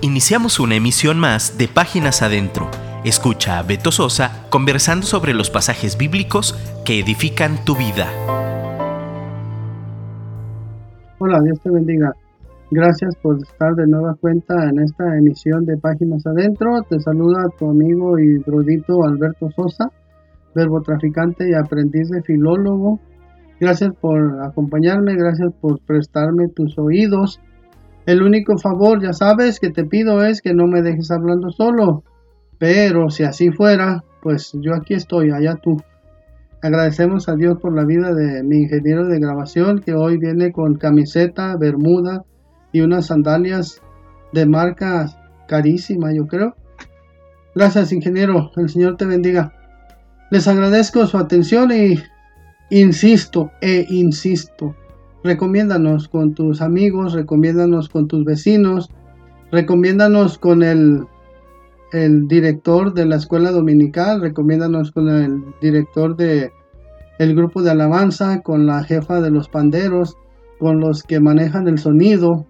Iniciamos una emisión más de Páginas Adentro. Escucha a Beto Sosa conversando sobre los pasajes bíblicos que edifican tu vida. Hola, Dios te bendiga. Gracias por estar de nueva cuenta en esta emisión de Páginas Adentro. Te saluda tu amigo y brodito Alberto Sosa, verbo traficante y aprendiz de filólogo. Gracias por acompañarme, gracias por prestarme tus oídos el único favor, ya sabes, que te pido es que no me dejes hablando solo. Pero si así fuera, pues yo aquí estoy, allá tú. Agradecemos a Dios por la vida de mi ingeniero de grabación que hoy viene con camiseta, bermuda y unas sandalias de marca carísima, yo creo. Gracias, ingeniero. El Señor te bendiga. Les agradezco su atención y insisto e insisto recomiéndanos con tus amigos, recomiéndanos con tus vecinos, recomiéndanos con el, el director de la escuela dominical, recomiéndanos con el director de el grupo de alabanza, con la jefa de los panderos, con los que manejan el sonido,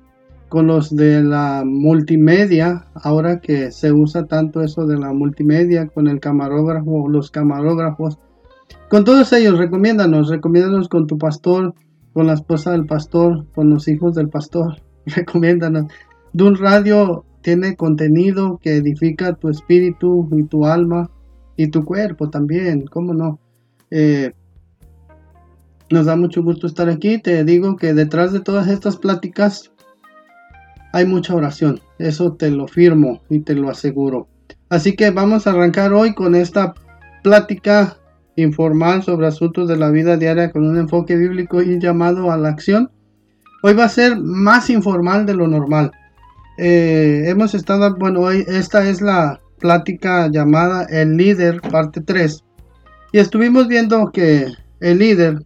con los de la multimedia, ahora que se usa tanto eso de la multimedia, con el camarógrafo, los camarógrafos, con todos ellos, recomiéndanos, recomiéndanos con tu pastor, con la esposa del pastor, con los hijos del pastor. Recomiéndanos. un Radio tiene contenido que edifica tu espíritu y tu alma y tu cuerpo también, ¿cómo no? Eh, nos da mucho gusto estar aquí. Te digo que detrás de todas estas pláticas hay mucha oración. Eso te lo firmo y te lo aseguro. Así que vamos a arrancar hoy con esta plática informal sobre asuntos de la vida diaria con un enfoque bíblico y llamado a la acción. Hoy va a ser más informal de lo normal. Eh, hemos estado, bueno, hoy esta es la plática llamada El líder, parte 3. Y estuvimos viendo que el líder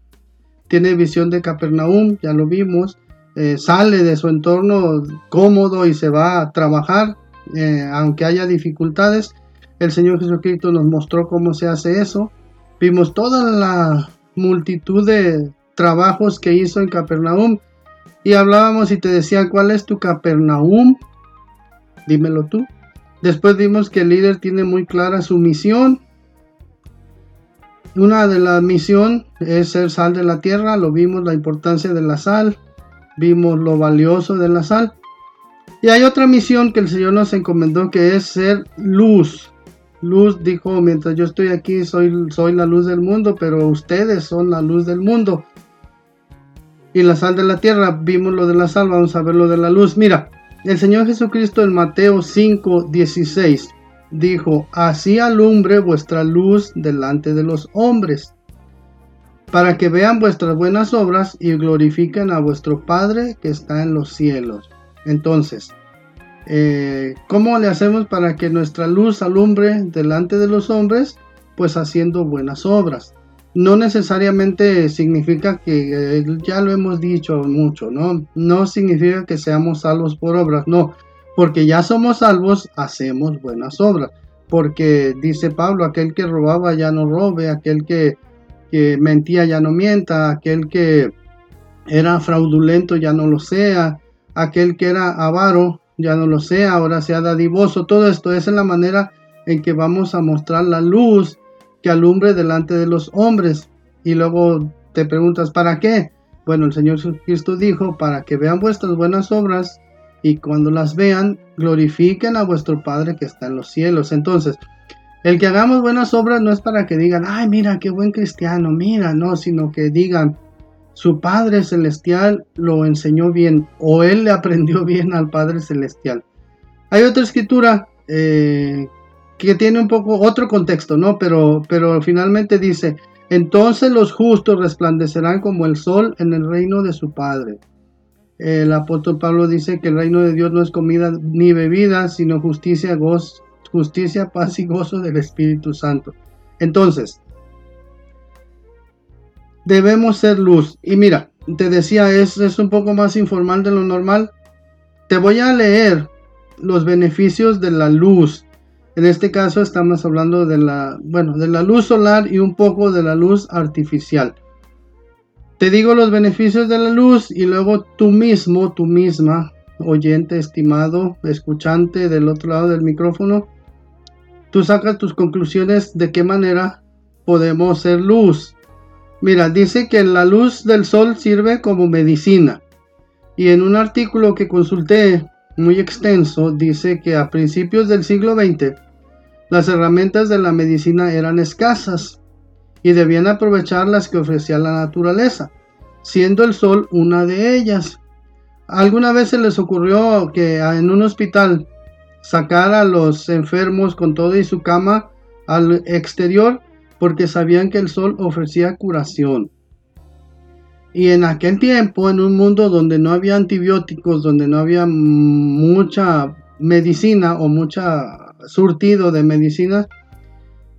tiene visión de Capernaum, ya lo vimos, eh, sale de su entorno cómodo y se va a trabajar, eh, aunque haya dificultades. El Señor Jesucristo nos mostró cómo se hace eso. Vimos toda la multitud de trabajos que hizo en Capernaum y hablábamos y te decía, ¿cuál es tu Capernaum? Dímelo tú. Después vimos que el líder tiene muy clara su misión. Una de las misión es ser sal de la tierra, lo vimos la importancia de la sal, vimos lo valioso de la sal. Y hay otra misión que el Señor nos encomendó que es ser luz. Luz dijo, mientras yo estoy aquí soy, soy la luz del mundo, pero ustedes son la luz del mundo. Y la sal de la tierra, vimos lo de la sal, vamos a ver lo de la luz. Mira, el Señor Jesucristo en Mateo 5, 16 dijo, así alumbre vuestra luz delante de los hombres, para que vean vuestras buenas obras y glorifiquen a vuestro Padre que está en los cielos. Entonces, eh, ¿Cómo le hacemos para que nuestra luz alumbre delante de los hombres? Pues haciendo buenas obras. No necesariamente significa que, eh, ya lo hemos dicho mucho, ¿no? No significa que seamos salvos por obras, no. Porque ya somos salvos, hacemos buenas obras. Porque dice Pablo, aquel que robaba ya no robe, aquel que, que mentía ya no mienta, aquel que era fraudulento ya no lo sea, aquel que era avaro ya no lo sé, ahora sea dadivoso. Todo esto es en la manera en que vamos a mostrar la luz que alumbre delante de los hombres. Y luego te preguntas, ¿para qué? Bueno, el Señor Jesucristo dijo, para que vean vuestras buenas obras y cuando las vean, glorifiquen a vuestro Padre que está en los cielos. Entonces, el que hagamos buenas obras no es para que digan, ay, mira, qué buen cristiano, mira, no, sino que digan, su Padre Celestial lo enseñó bien o él le aprendió bien al Padre Celestial. Hay otra escritura eh, que tiene un poco otro contexto, ¿no? Pero, pero finalmente dice, entonces los justos resplandecerán como el sol en el reino de su Padre. El apóstol Pablo dice que el reino de Dios no es comida ni bebida, sino justicia, gozo, justicia, paz y gozo del Espíritu Santo. Entonces, debemos ser luz. Y mira, te decía, es, es un poco más informal de lo normal. Te voy a leer los beneficios de la luz. En este caso estamos hablando de la, bueno, de la luz solar y un poco de la luz artificial. Te digo los beneficios de la luz y luego tú mismo, tú misma, oyente estimado, escuchante del otro lado del micrófono, tú sacas tus conclusiones de qué manera podemos ser luz. Mira, dice que la luz del sol sirve como medicina. Y en un artículo que consulté muy extenso, dice que a principios del siglo XX las herramientas de la medicina eran escasas y debían aprovechar las que ofrecía la naturaleza, siendo el sol una de ellas. ¿Alguna vez se les ocurrió que en un hospital sacar a los enfermos con todo y su cama al exterior porque sabían que el sol ofrecía curación? Y en aquel tiempo, en un mundo donde no había antibióticos, donde no había mucha medicina o mucha surtido de medicinas,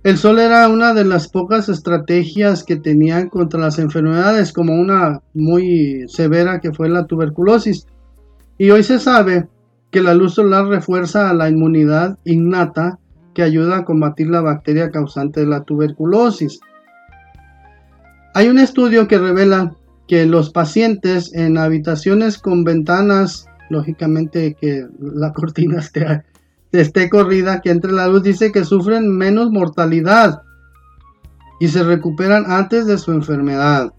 el sol era una de las pocas estrategias que tenían contra las enfermedades, como una muy severa que fue la tuberculosis. Y hoy se sabe que la luz solar refuerza la inmunidad innata que ayuda a combatir la bacteria causante de la tuberculosis. Hay un estudio que revela que los pacientes en habitaciones con ventanas, lógicamente que la cortina esté esté corrida, que entre la luz, dice que sufren menos mortalidad y se recuperan antes de su enfermedad.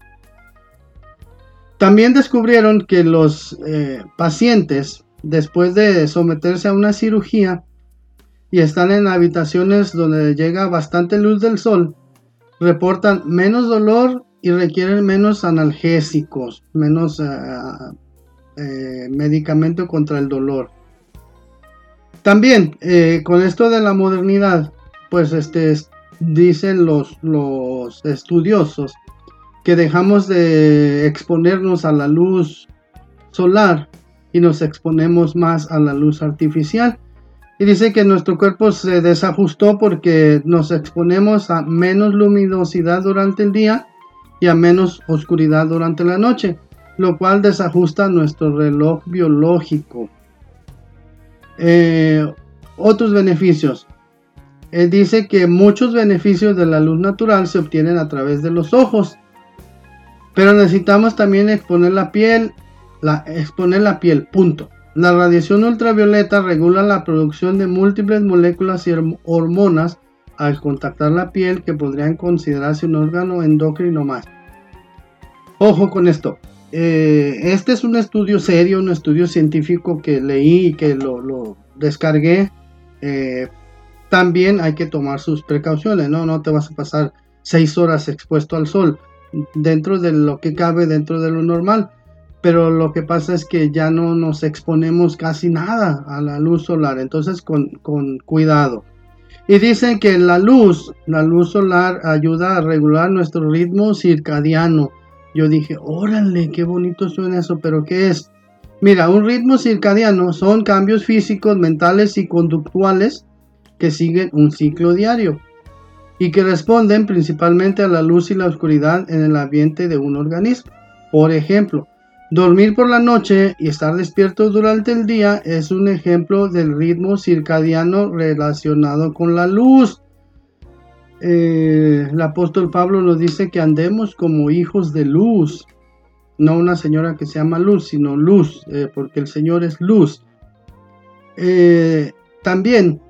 También descubrieron que los eh, pacientes, después de someterse a una cirugía y están en habitaciones donde llega bastante luz del sol, reportan menos dolor y requieren menos analgésicos, menos eh, eh, medicamento contra el dolor. También, eh, con esto de la modernidad, pues este, dicen los, los estudiosos que dejamos de exponernos a la luz solar y nos exponemos más a la luz artificial. Y dice que nuestro cuerpo se desajustó porque nos exponemos a menos luminosidad durante el día y a menos oscuridad durante la noche, lo cual desajusta nuestro reloj biológico. Eh, otros beneficios. Eh, dice que muchos beneficios de la luz natural se obtienen a través de los ojos. Pero necesitamos también exponer la piel. Exponer la piel, punto. La radiación ultravioleta regula la producción de múltiples moléculas y hormonas al contactar la piel que podrían considerarse un órgano endocrino más. Ojo con esto. Eh, este es un estudio serio, un estudio científico que leí y que lo, descargué. Eh, también hay que tomar sus precauciones, ¿no? No te vas a pasar seis horas expuesto al sol dentro de lo que cabe, dentro de lo normal. Pero lo que pasa es que ya no nos exponemos casi nada a la luz solar, entonces con, cuidado. Y dicen que la luz, la luz solar ayuda a regular nuestro ritmo circadiano yo dije, órale, qué bonito suena eso, pero ¿qué es? Mira, un ritmo circadiano son cambios físicos, mentales y conductuales que siguen un ciclo diario y que responden principalmente a la luz y la oscuridad en el ambiente de un organismo. Por ejemplo, dormir por la noche y estar despierto durante el día es un ejemplo del ritmo circadiano relacionado con la luz. Eh, el apóstol Pablo nos dice que andemos como hijos de luz, no una señora que se llama luz, sino luz, eh, porque el Señor es luz. Eh, también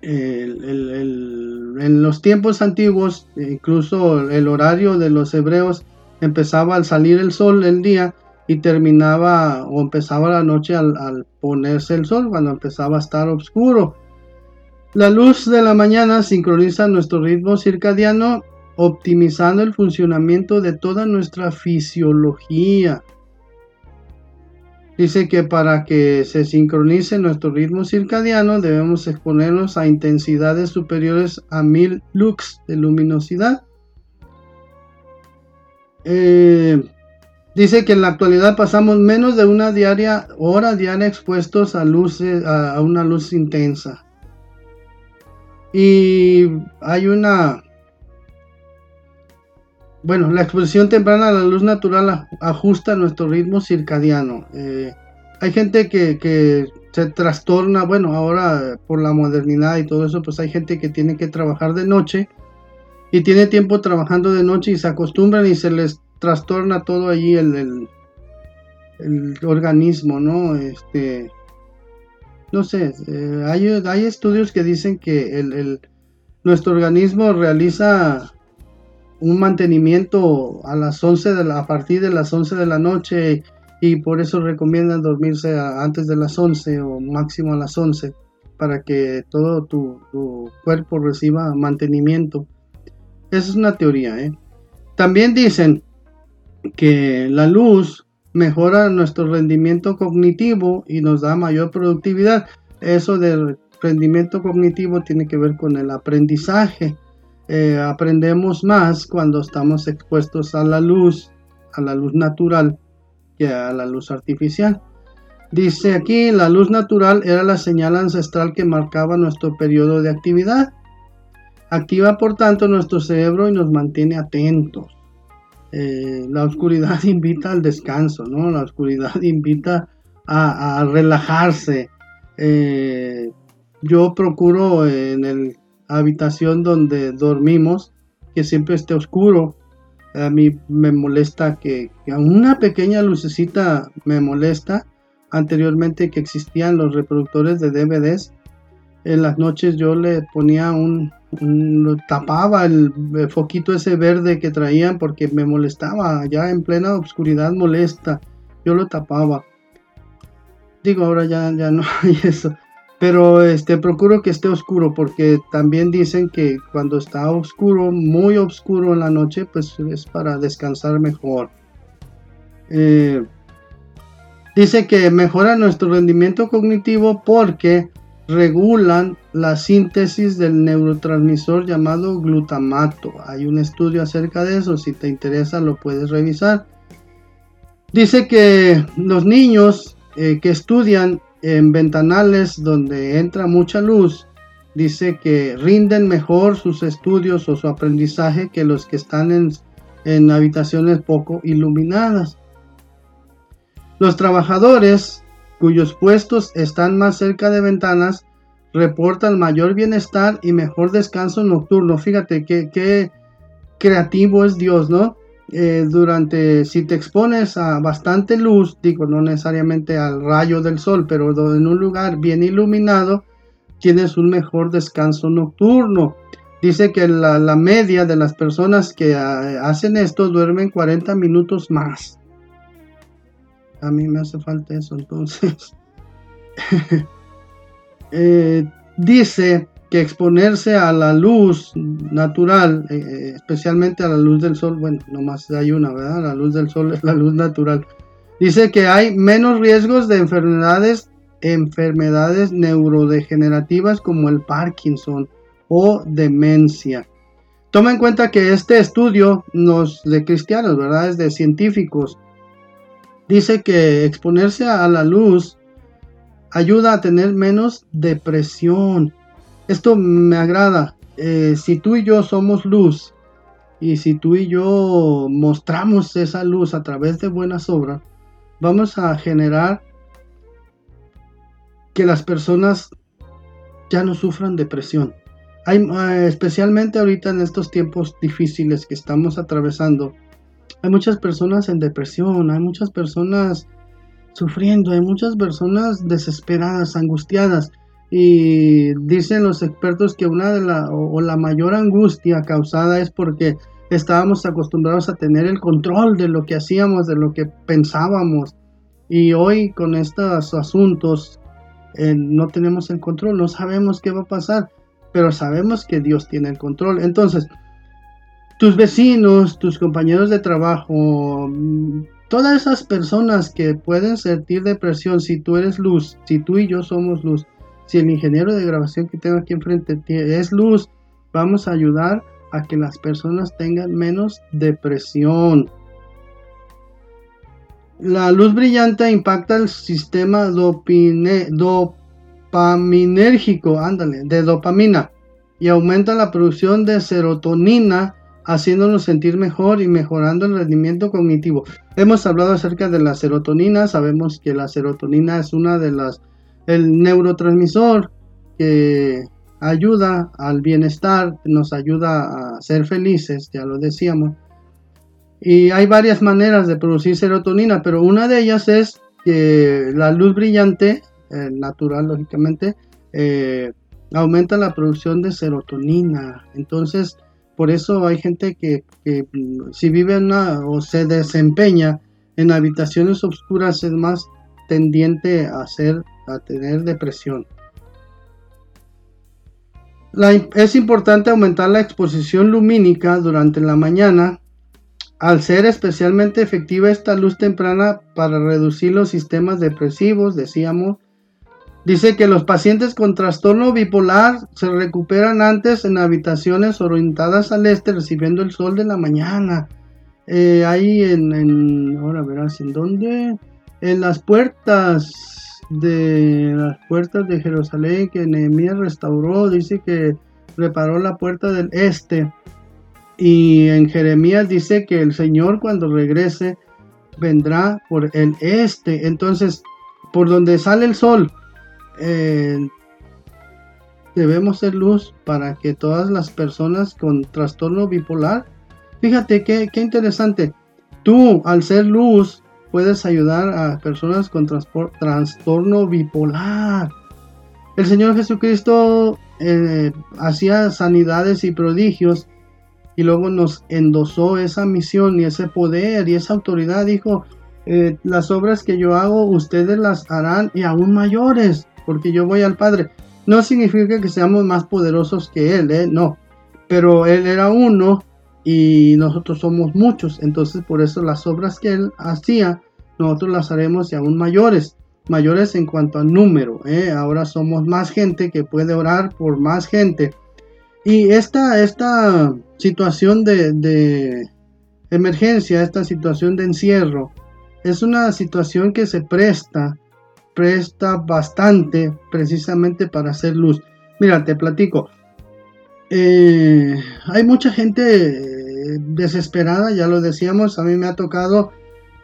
en los tiempos antiguos, incluso el horario de los hebreos empezaba al salir el sol el día y terminaba o empezaba la noche al, ponerse el sol, cuando empezaba a estar oscuro. La luz de la mañana sincroniza nuestro ritmo circadiano, optimizando el funcionamiento de toda nuestra fisiología. Dice que para que se sincronice nuestro ritmo circadiano debemos exponernos a intensidades superiores a 1000 lux de luminosidad. Eh, dice que en la actualidad pasamos menos de una diaria, hora diaria expuestos a, luces, a una luz intensa. Y hay una... Bueno, la exposición temprana a la luz natural ajusta nuestro ritmo circadiano. Eh, hay gente que, se trastorna, bueno, ahora por la modernidad y todo eso, pues hay gente que tiene que trabajar de noche y tiene tiempo trabajando de noche y se acostumbran y se les trastorna todo allí el, el organismo, ¿no? Este, no sé, eh, hay, hay, estudios que dicen que el, nuestro organismo realiza un mantenimiento a las 11 de la, a partir de las 11 de la noche y por eso recomiendan dormirse antes de las 11 o máximo a las 11 para que todo tu, tu cuerpo reciba mantenimiento. Esa es una teoría. ¿eh? También dicen que la luz mejora nuestro rendimiento cognitivo y nos da mayor productividad. Eso del rendimiento cognitivo tiene que ver con el aprendizaje. Eh, aprendemos más cuando estamos expuestos a la luz, a la luz natural, que a la luz artificial. Dice aquí, la luz natural era la señal ancestral que marcaba nuestro periodo de actividad. Activa por tanto nuestro cerebro y nos mantiene atentos. Eh, la oscuridad invita al descanso, ¿no? La oscuridad invita a, relajarse. Eh, yo procuro en la habitación donde dormimos que siempre esté oscuro. A mí me molesta que, que una pequeña lucecita me molesta. Anteriormente que existían los reproductores de DVDs, en las noches yo le ponía un, tapaba el, foquito ese verde que traían porque me molestaba, ya en plena oscuridad molesta, yo lo tapaba. Digo, ahora ya, ya no hay eso. Pero este procuro que esté oscuro porque también dicen que cuando está oscuro, muy oscuro en la noche, pues es para descansar mejor. Eh, dice que mejora nuestro rendimiento cognitivo porque regulan la síntesis del neurotransmisor llamado glutamato. Hay un estudio acerca de eso, si te interesa lo puedes revisar. Dice que los niños eh, que estudian en ventanales donde entra mucha luz, dice que rinden mejor sus estudios o su aprendizaje que los que están en, en habitaciones poco iluminadas. Los trabajadores cuyos puestos están más cerca de ventanas, reportan mayor bienestar y mejor descanso nocturno. Fíjate qué, creativo es Dios, ¿no? Eh, durante, si te expones a bastante luz, digo, no necesariamente al rayo del sol, pero en un lugar bien iluminado, tienes un mejor descanso nocturno. Dice que la, la media de las personas que ah, hacen esto duermen 40 minutos más. A mí me hace falta eso, entonces. Eh, dice que exponerse a la luz natural, eh, eh, especialmente a la luz del sol, bueno, nomás hay una, ¿verdad? La luz del sol es la luz natural. Dice que hay menos riesgos de enfermedades, enfermedades neurodegenerativas como el Parkinson o demencia. Toma en cuenta que este estudio nos de cristianos, ¿verdad? Es de científicos Dice que exponerse a la luz ayuda a tener menos depresión. Esto me agrada. Eh, si tú y yo somos luz y si tú y yo mostramos esa luz a través de buenas obras, vamos a generar que las personas ya no sufran depresión. Hay, eh, especialmente ahorita en estos tiempos difíciles que estamos atravesando, hay muchas personas en depresión, hay muchas personas sufriendo, hay muchas personas desesperadas, angustiadas. Y dicen los expertos que una de la o, la mayor angustia causada es porque estábamos acostumbrados a tener el control de lo que hacíamos, de lo que pensábamos. Y hoy con estos asuntos eh, no tenemos el control, no sabemos qué va a pasar, pero sabemos que Dios tiene el control. Entonces, tus vecinos, tus compañeros de trabajo, todas esas personas que pueden sentir depresión, si tú eres luz, si tú y yo somos luz, si el ingeniero de grabación que tengo aquí enfrente es luz, vamos a ayudar a que las personas tengan menos depresión. La luz brillante impacta el sistema dopaminérgico, ándale, de dopamina y aumenta la producción de serotonina haciéndonos sentir mejor y mejorando el rendimiento cognitivo. Hemos hablado acerca de la serotonina, sabemos que la serotonina es una de las, el neurotransmisor que ayuda al bienestar, nos ayuda a ser felices, ya lo decíamos. Y hay varias maneras de producir serotonina, pero una de ellas es que la luz brillante, natural lógicamente, eh, aumenta la producción de serotonina. Entonces, por eso hay gente que, mm, si vive una, o se desempeña en habitaciones oscuras es más tendiente a, hacer, a tener depresión. es importante aumentar la exposición lumínica durante la mañana al ser especialmente efectiva esta luz temprana para reducir los sistemas depresivos, decíamos, dice que los pacientes con trastorno bipolar se recuperan antes en habitaciones orientadas al este recibiendo el sol de la mañana. Eh, ahí en, ahora verás en dónde, en las puertas de las puertas de Jerusalén que Nehemías restauró, dice que reparó la puerta del este y en Jeremías dice que el Señor cuando regrese vendrá por el este. Entonces, por donde sale el sol, debemos ser luz para que todas las personas con trastorno bipolar, fíjate qué, qué interesante, tú al ser luz puedes ayudar a personas con trastorno bipolar. El Señor Jesucristo eh, hacía sanidades y prodigios y luego nos endosó esa misión y ese poder y esa autoridad. Dijo, eh, las obras que yo hago, ustedes las harán y aún mayores, porque yo voy al Padre. No significa que seamos más poderosos que Él, ¿eh? no, pero Él era uno y nosotros somos muchos, entonces por eso las obras que Él hacía, nosotros las haremos y aún mayores mayores en cuanto a número. ¿eh? Ahora somos más gente que puede orar por más gente. Y esta, esta situación de, emergencia, esta situación de encierro, es una situación que se presta, presta bastante precisamente para hacer luz. Mira, te platico. Eh, hay mucha gente eh, desesperada, ya lo decíamos, a mí me ha tocado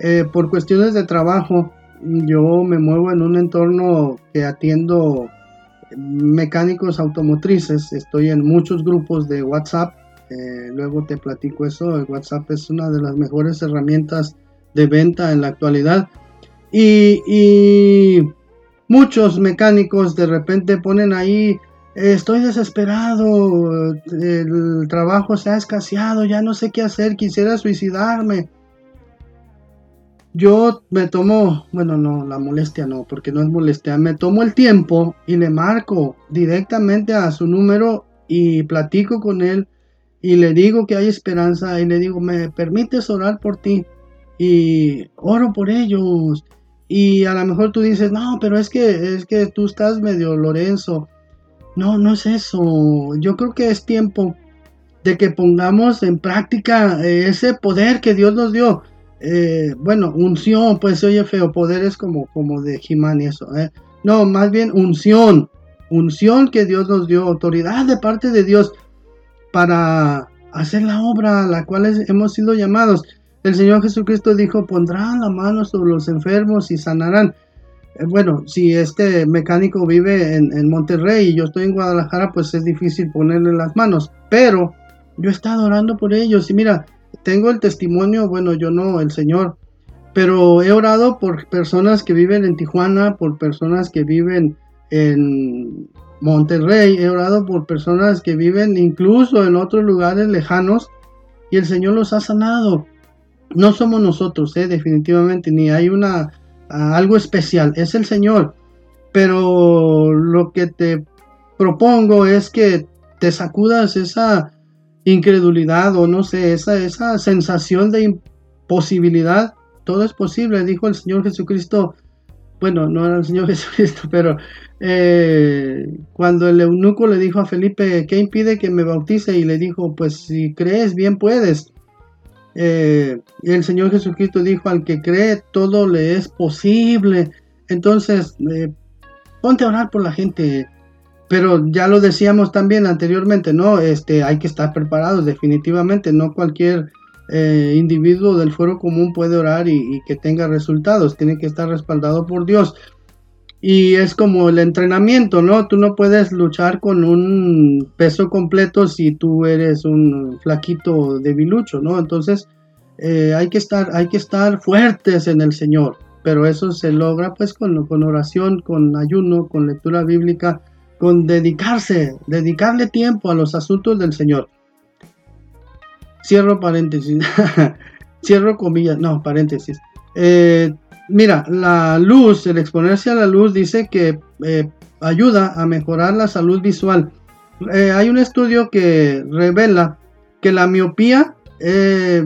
eh, por cuestiones de trabajo, yo me muevo en un entorno que atiendo mecánicos automotrices, estoy en muchos grupos de WhatsApp, luego te platico eso, el WhatsApp es una de las mejores herramientas de venta en la actualidad y, muchos mecánicos de repente ponen ahí estoy desesperado, el trabajo se ha escaseado, ya no sé qué hacer, quisiera suicidarme yo me tomo, bueno, no, la molestia no, porque no es molestia, me tomo el tiempo y le marco directamente a su número y platico con él y le digo que hay esperanza y le digo, ¿me permites orar por ti? Y oro por ellos. Y a lo mejor tú dices, no, pero es que, es que tú estás medio Lorenzo. No, no es eso. Yo creo que es tiempo de que pongamos en práctica ese poder que Dios nos dio eh, bueno, unción, pues oye feo, poder es como, como de Jimán y eso, ¿eh? No, más bien unción, unción que Dios nos dio, autoridad de parte de Dios para hacer la obra a la cual hemos sido llamados. El Señor Jesucristo dijo, pondrán la mano sobre los enfermos y sanarán. Eh, bueno, si este mecánico vive en, en, Monterrey y yo estoy en Guadalajara, pues es difícil ponerle las manos. Pero yo he estado orando por ellos y mira, tengo el testimonio, bueno, yo no, el Señor, pero he orado por personas que viven en Tijuana, por personas que viven en Monterrey, he orado por personas que viven incluso en otros lugares lejanos y el Señor los ha sanado. No somos nosotros, eh, definitivamente, ni hay una algo especial, es el Señor. Pero lo que te propongo es que te sacudas esa incredulidad o no sé, esa, esa sensación de imposibilidad, todo es posible, dijo el Señor Jesucristo, bueno, no era el Señor Jesucristo, pero eh, cuando el eunuco le dijo a Felipe, ¿qué impide que me bautice? Y le dijo, pues si crees, bien puedes. Eh, y el Señor Jesucristo dijo, al que cree, todo le es posible. Entonces, eh, ponte a orar por la gente, pero ya lo decíamos también anteriormente, ¿no? Este, hay que estar preparados definitivamente, no cualquier eh, individuo del fuero común puede orar y, que tenga resultados, tiene que estar respaldado por Dios. Y es como el entrenamiento, ¿no? Tú no puedes luchar con un peso completo si tú eres un flaquito debilucho, ¿no? Entonces, eh, hay, que estar, hay que estar fuertes en el Señor, pero eso se logra pues con, con oración, con ayuno, con lectura bíblica, con dedicarse, dedicarle tiempo a los asuntos del Señor. Cierro paréntesis, cierro comillas, no, paréntesis. Eh, mira, la luz, el exponerse a la luz dice que eh, ayuda a mejorar la salud visual. hay un estudio que revela que la miopía eh,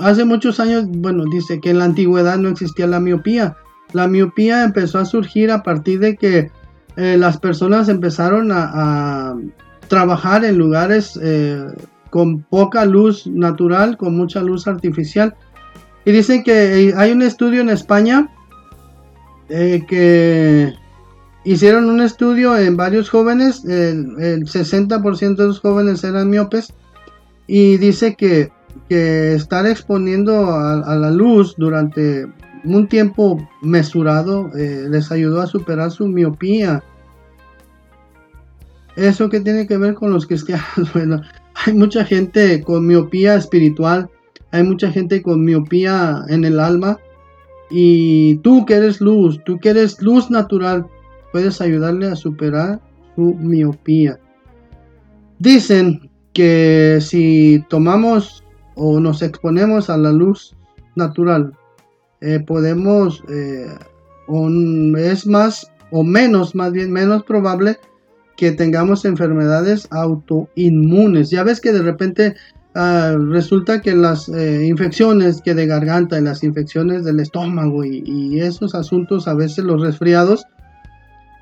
hace muchos años, bueno, dice que en la antigüedad no existía la miopía. La miopía empezó a surgir a partir de que eh, las personas empezaron a, trabajar en lugares eh, con poca luz natural, con mucha luz artificial. Y dicen que hay un estudio en España que hicieron un estudio en varios jóvenes, el, el 60% de los jóvenes eran miopes, y dice que que estar exponiendo a, la luz durante un tiempo mesurado eh, les ayudó a superar su miopía. Eso que tiene que ver con los cristianos. Bueno, hay mucha gente con miopía espiritual, hay mucha gente con miopía en el alma. Y tú que eres luz, tú que eres luz natural, puedes ayudarle a superar su miopía. Dicen que si tomamos o nos exponemos a la luz natural, eh, podemos, eh, es más o menos, más bien menos probable que tengamos enfermedades autoinmunes. Ya ves que de repente ah, resulta que las eh, infecciones que de garganta y las infecciones del estómago y, esos asuntos, a veces los resfriados,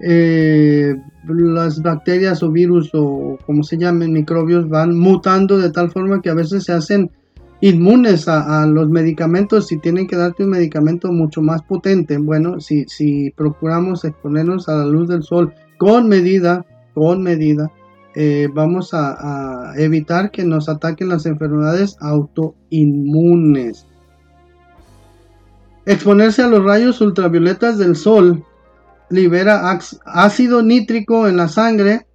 las bacterias o virus o como se llamen microbios van mutando de tal forma que a veces se hacen inmunes a, los medicamentos, si tienen que darte un medicamento mucho más potente, bueno, si, si procuramos exponernos a la luz del sol con medida, con medida, eh, vamos a, evitar que nos ataquen las enfermedades autoinmunes. Exponerse a los rayos ultravioletas del sol libera ácido nítrico en la sangre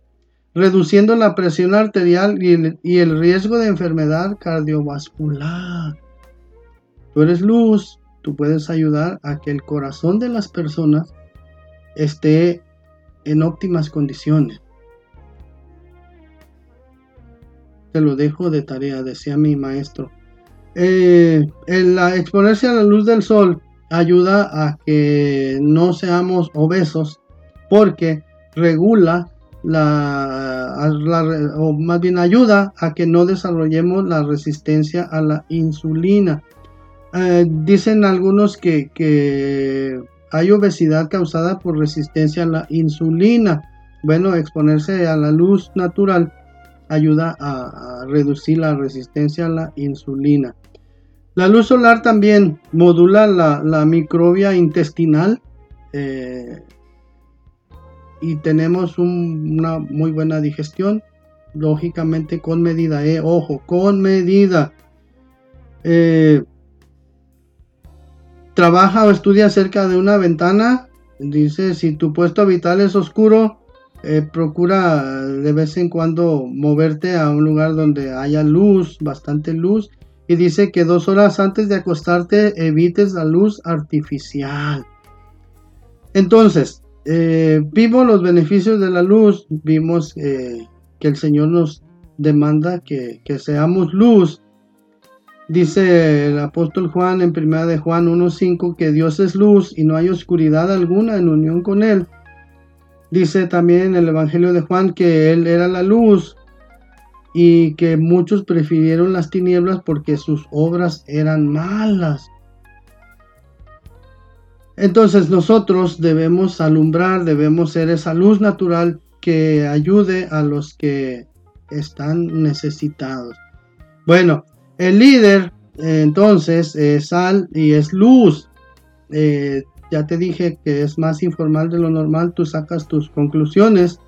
reduciendo la presión arterial y el, riesgo de enfermedad cardiovascular. Tú eres luz, tú puedes ayudar a que el corazón de las personas esté en óptimas condiciones. Te lo dejo de tarea, decía mi maestro. Eh, el, exponerse a la luz del sol ayuda a que no seamos obesos porque regula la, o más bien ayuda a que no desarrollemos la resistencia a la insulina. Eh, dicen algunos que, hay obesidad causada por resistencia a la insulina. Bueno, exponerse a la luz natural ayuda a, reducir la resistencia a la insulina. La luz solar también modula la, microbia intestinal. Eh, y tenemos una muy buena digestión, lógicamente con medida, eh, ojo, con medida. Eh, trabaja o estudia cerca de una ventana, dice, si tu puesto vital es oscuro, eh, procura de vez en cuando moverte a un lugar donde haya luz, bastante luz, y dice que dos horas antes de acostarte evites la luz artificial. Entonces, eh, vimos los beneficios de la luz, vimos eh, que el Señor nos demanda que, seamos luz. Dice el apóstol Juan en 1 de Juan 1.5 que Dios es luz y no hay oscuridad alguna en unión con Él. Dice también en el Evangelio de Juan que Él era la luz y que muchos prefirieron las tinieblas porque sus obras eran malas. Entonces nosotros debemos alumbrar, debemos ser esa luz natural que ayude a los que están necesitados. Bueno, el líder entonces es sal y es luz. Eh, ya te dije que es más informal de lo normal, tú sacas tus conclusiones.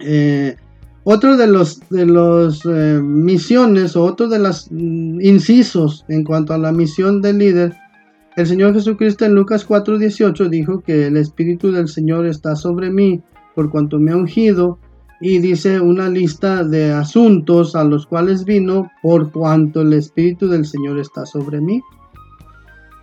Eh, otro de los de los eh, misiones o otro de los mm, incisos en cuanto a la misión del líder el Señor Jesucristo en Lucas 4:18 dijo que el Espíritu del Señor está sobre mí por cuanto me ha ungido y dice una lista de asuntos a los cuales vino por cuanto el Espíritu del Señor está sobre mí.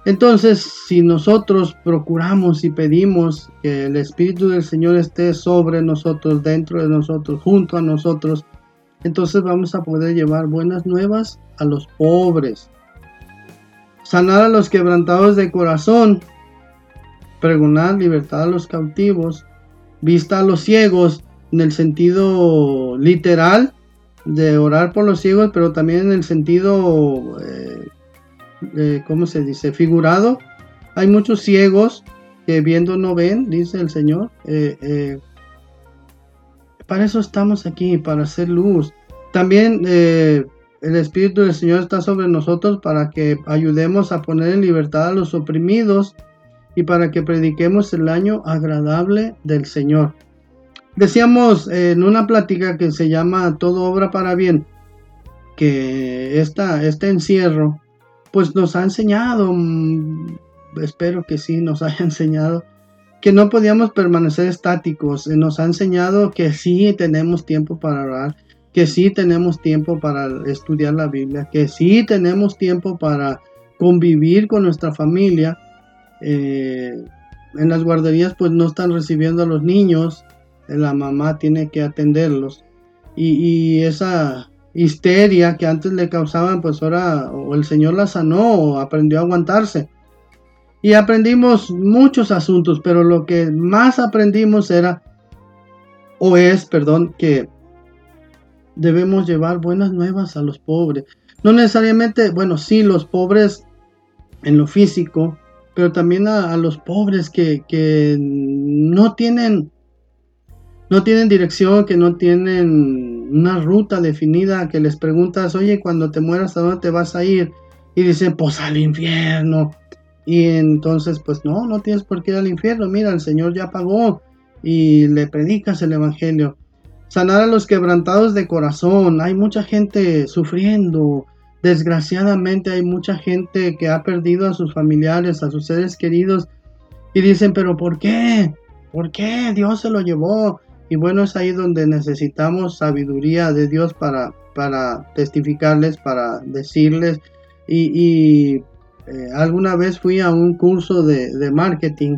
Entonces, si nosotros procuramos y pedimos que el Espíritu del Señor esté sobre nosotros, dentro de nosotros, junto a nosotros, entonces vamos a poder llevar buenas nuevas a los pobres, sanar a los quebrantados de corazón, pregonar libertad a los cautivos, vista a los ciegos en el sentido literal de orar por los ciegos, pero también en el sentido eh, eh, ¿cómo se dice? Figurado. Hay muchos ciegos que viendo no ven, dice el Señor. Eh, eh, para eso estamos aquí, para hacer luz. También el Espíritu del Señor está sobre nosotros para que ayudemos a poner en libertad a los oprimidos y para que prediquemos el año agradable del Señor. Decíamos en una plática que se llama Todo obra para bien, que esta, este encierro pues nos ha enseñado, mm, espero que sí nos haya enseñado, que no podíamos permanecer estáticos, eh, nos ha enseñado que sí tenemos tiempo para orar, que sí tenemos tiempo para estudiar la Biblia, que sí tenemos tiempo para convivir con nuestra familia. Eh, en las guarderías pues no están recibiendo a los niños, la mamá tiene que atenderlos. y esa histeria que antes le causaban, pues ahora o el Señor la sanó o aprendió a aguantarse. Y aprendimos muchos asuntos, pero lo que más aprendimos era, o es, perdón, que debemos llevar buenas nuevas a los pobres. No necesariamente, bueno, sí, los pobres en lo físico, pero también a, los pobres que, que no tienen no tienen dirección, que no tienen una ruta definida, que les preguntas, oye, cuando te mueras, ¿a dónde te vas a ir? Y dicen, pues al infierno. Y entonces, pues no, no tienes por qué ir al infierno. Mira, el Señor ya pagó y le predicas el Evangelio. Sanar a los quebrantados de corazón. Hay mucha gente sufriendo. Desgraciadamente hay mucha gente que ha perdido a sus familiares, a sus seres queridos. Y dicen, pero ¿por qué? ¿Por qué Dios se lo llevó? Y bueno, es ahí donde necesitamos sabiduría de Dios para, para testificarles, para decirles. Y, eh, alguna vez fui a un curso de, marketing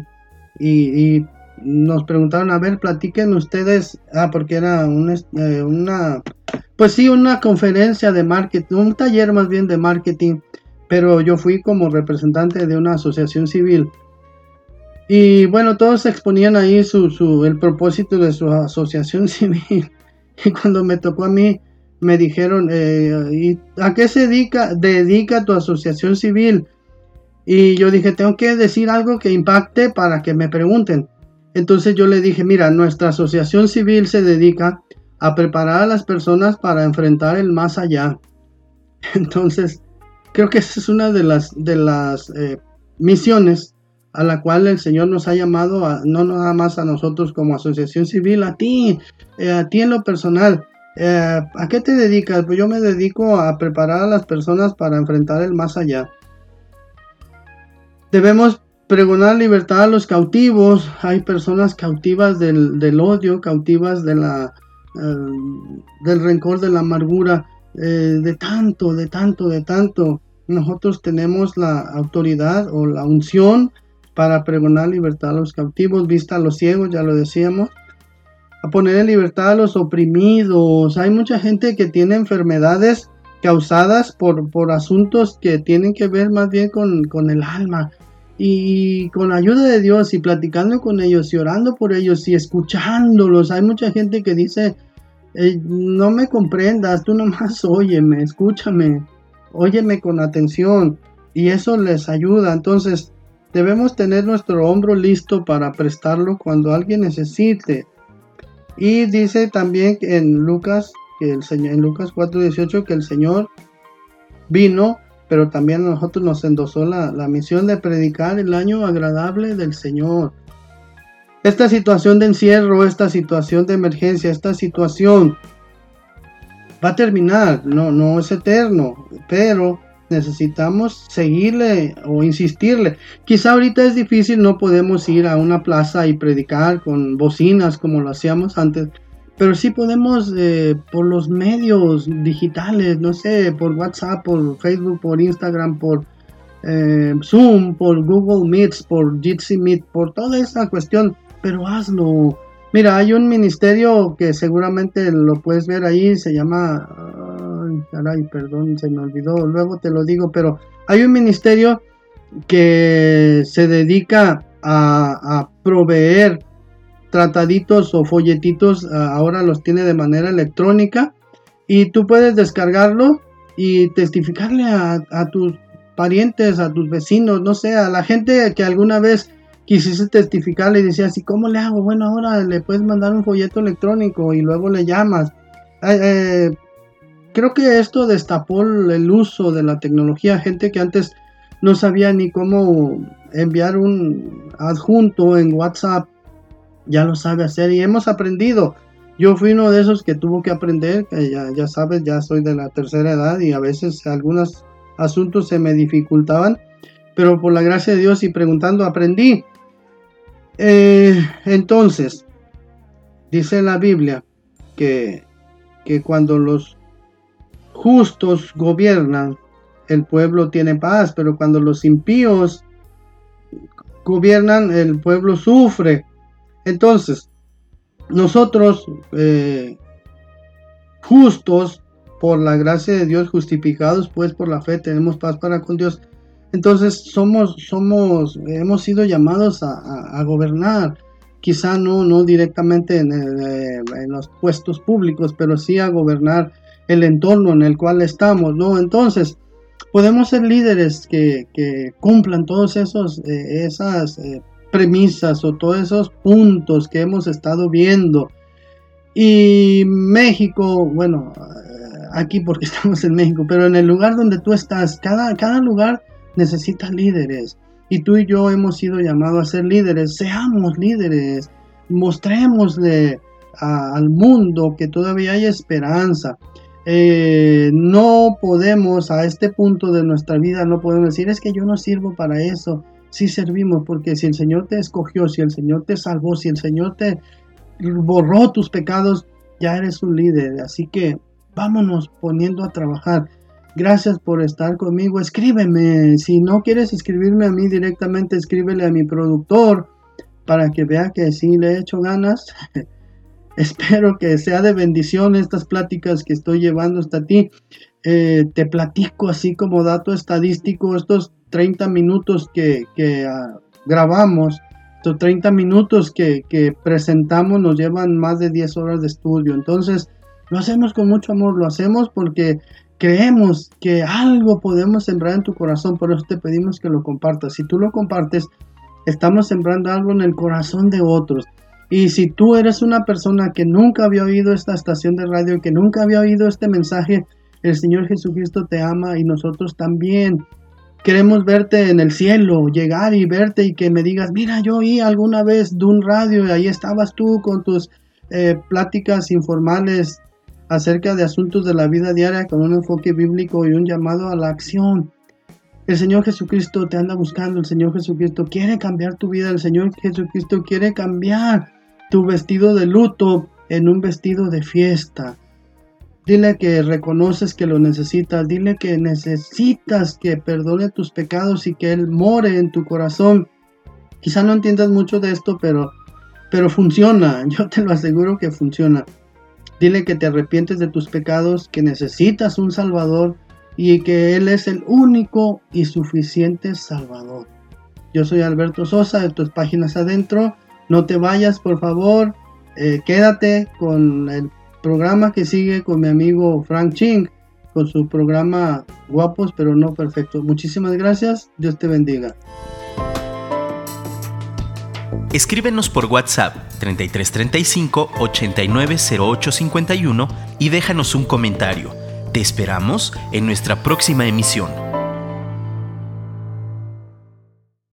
y, nos preguntaron, a ver, platiquen ustedes, ah, porque era eh, una, pues sí, una conferencia de marketing, un taller más bien de marketing, pero yo fui como representante de una asociación civil y bueno, todos exponían ahí su, el propósito de su asociación civil. Y cuando me tocó a mí, me dijeron, eh, ¿a qué se dedica, dedica tu asociación civil? Y yo dije, tengo que decir algo que impacte para que me pregunten. Entonces yo le dije, mira, nuestra asociación civil se dedica a preparar a las personas para enfrentar el más allá. Entonces, creo que esa es una de las, de las eh, misiones a la cual el Señor nos ha llamado, a, no nada más a nosotros como asociación civil, a ti, eh, a ti en lo personal. Eh, ¿A qué te dedicas? Pues yo me dedico a preparar a las personas para enfrentar el más allá. Debemos pregonar libertad a los cautivos. Hay personas cautivas del, odio, cautivas de la, eh, del rencor, de la amargura, de tanto, de tanto, de tanto. Nosotros tenemos la autoridad o la unción para pregonar libertad a los cautivos, vista a los ciegos, ya lo decíamos, a poner en libertad a los oprimidos. Hay mucha gente que tiene enfermedades causadas por, por asuntos que tienen que ver más bien con, el alma. Y con ayuda de Dios y platicando con ellos y orando por ellos y escuchándolos. Hay mucha gente que dice, no me comprendas, tú nomás óyeme, escúchame, óyeme con atención. Y eso les ayuda. Entonces, Debemos tener nuestro hombro listo para prestarlo cuando alguien necesite. Y dice también en Lucas, que el Señor, en Lucas 4:18 que el Señor vino, pero también a nosotros nos endosó la, la misión de predicar el año agradable del Señor. Esta situación de encierro, esta situación de emergencia, esta situación va a terminar, no, no es eterno, pero necesitamos seguirle o insistirle. Quizá ahorita es difícil, no podemos ir a una plaza y predicar con bocinas como lo hacíamos antes, pero sí podemos eh, por los medios digitales, no sé, por WhatsApp, por Facebook, por Instagram, por eh, Zoom, por Google Meets, por Jitsi Meet, por toda esa cuestión, pero hazlo. Mira, hay un ministerio que seguramente lo puedes ver ahí, se llama, ay, perdón, se me olvidó, luego te lo digo, pero hay un ministerio que se dedica a, proveer trataditos o folletitos, ahora los tiene de manera electrónica y tú puedes descargarlo y testificarle a, tus parientes, a tus vecinos, no sé, a la gente que alguna vez quisiste testificarle y decías, ¿y cómo le hago? Bueno, ahora le puedes mandar un folleto electrónico y luego le llamas. Eh, creo que esto destapó el uso de la tecnología, gente que antes no sabía ni cómo enviar un adjunto en WhatsApp, ya lo sabe hacer y hemos aprendido. Yo fui uno de esos que tuvo que aprender, que ya, ya sabes, ya soy de la tercera edad y a veces algunas asuntos se me dificultaban, pero por la gracia de Dios y preguntando aprendí. Eh, entonces, dice la Biblia que, que cuando los justos gobiernan, el pueblo tiene paz, pero cuando los impíos gobiernan, el pueblo sufre. Entonces, nosotros, eh, justos, por la gracia de Dios, justificados pues por la fe, tenemos paz para con Dios. Entonces somos, somos, hemos sido llamados a, gobernar, quizá no, no directamente eh, en, los puestos públicos, pero sí a gobernar el entorno en el cual estamos, ¿no? Entonces, podemos ser líderes que, cumplan todos esos, eh, esas eh, premisas o todos esos puntos que hemos estado viendo. Y México, bueno, aquí porque estamos en México, pero en el lugar donde tú estás, cada, cada lugar necesita líderes. Y tú y yo hemos sido llamados a ser líderes. Seamos líderes. Mostrémosle al mundo que todavía hay esperanza. Eh, no podemos a este punto de nuestra vida, no podemos decir es que yo no sirvo para eso. Sí servimos porque si el Señor te escogió, si el Señor te salvó, si el Señor te borró tus pecados, ya eres un líder. Así que vámonos poniendo a trabajar. Gracias por estar conmigo. Escríbeme. Si no quieres escribirme a mí directamente, escríbele a mi productor para que vea que sí le he hecho ganas. Espero que sea de bendición estas pláticas que estoy llevando hasta ti. Eh, te platico así como dato estadístico estos 30 minutos que, ah, grabamos. Estos 30 minutos que, que presentamos nos llevan más de 10 horas de estudio. Entonces, lo hacemos con mucho amor, lo hacemos porque creemos que algo podemos sembrar en tu corazón, por eso te pedimos que lo compartas. Si tú lo compartes, estamos sembrando algo en el corazón de otros. Y si tú eres una persona que nunca había oído esta estación de radio, que nunca había oído este mensaje, el Señor Jesucristo te ama y nosotros también. Queremos verte en el cielo, llegar y verte y que me digas, mira, yo oí alguna vez de un radio y ahí estabas tú con tus eh, pláticas informales acerca de asuntos de la vida diaria con un enfoque bíblico y un llamado a la acción. El Señor Jesucristo te anda buscando, el Señor Jesucristo quiere cambiar tu vida, el Señor Jesucristo quiere cambiar tu vestido de luto en un vestido de fiesta. Dile que reconoces que lo necesitas, dile que necesitas que perdone tus pecados y que Él more en tu corazón. Quizá no entiendas mucho de esto, pero, pero funciona, yo te lo aseguro que funciona. Dile que te arrepientes de tus pecados, que necesitas un Salvador y que Él es el único y suficiente Salvador. Yo soy Alberto Sosa de tus páginas adentro. No te vayas, por favor. Eh, quédate con el programa que sigue con mi amigo Frank Ching, con su programa Guapos pero no perfectos. Muchísimas gracias. Dios te bendiga. Escríbenos por WhatsApp 3335 890851 y déjanos un comentario. Te esperamos en nuestra próxima emisión.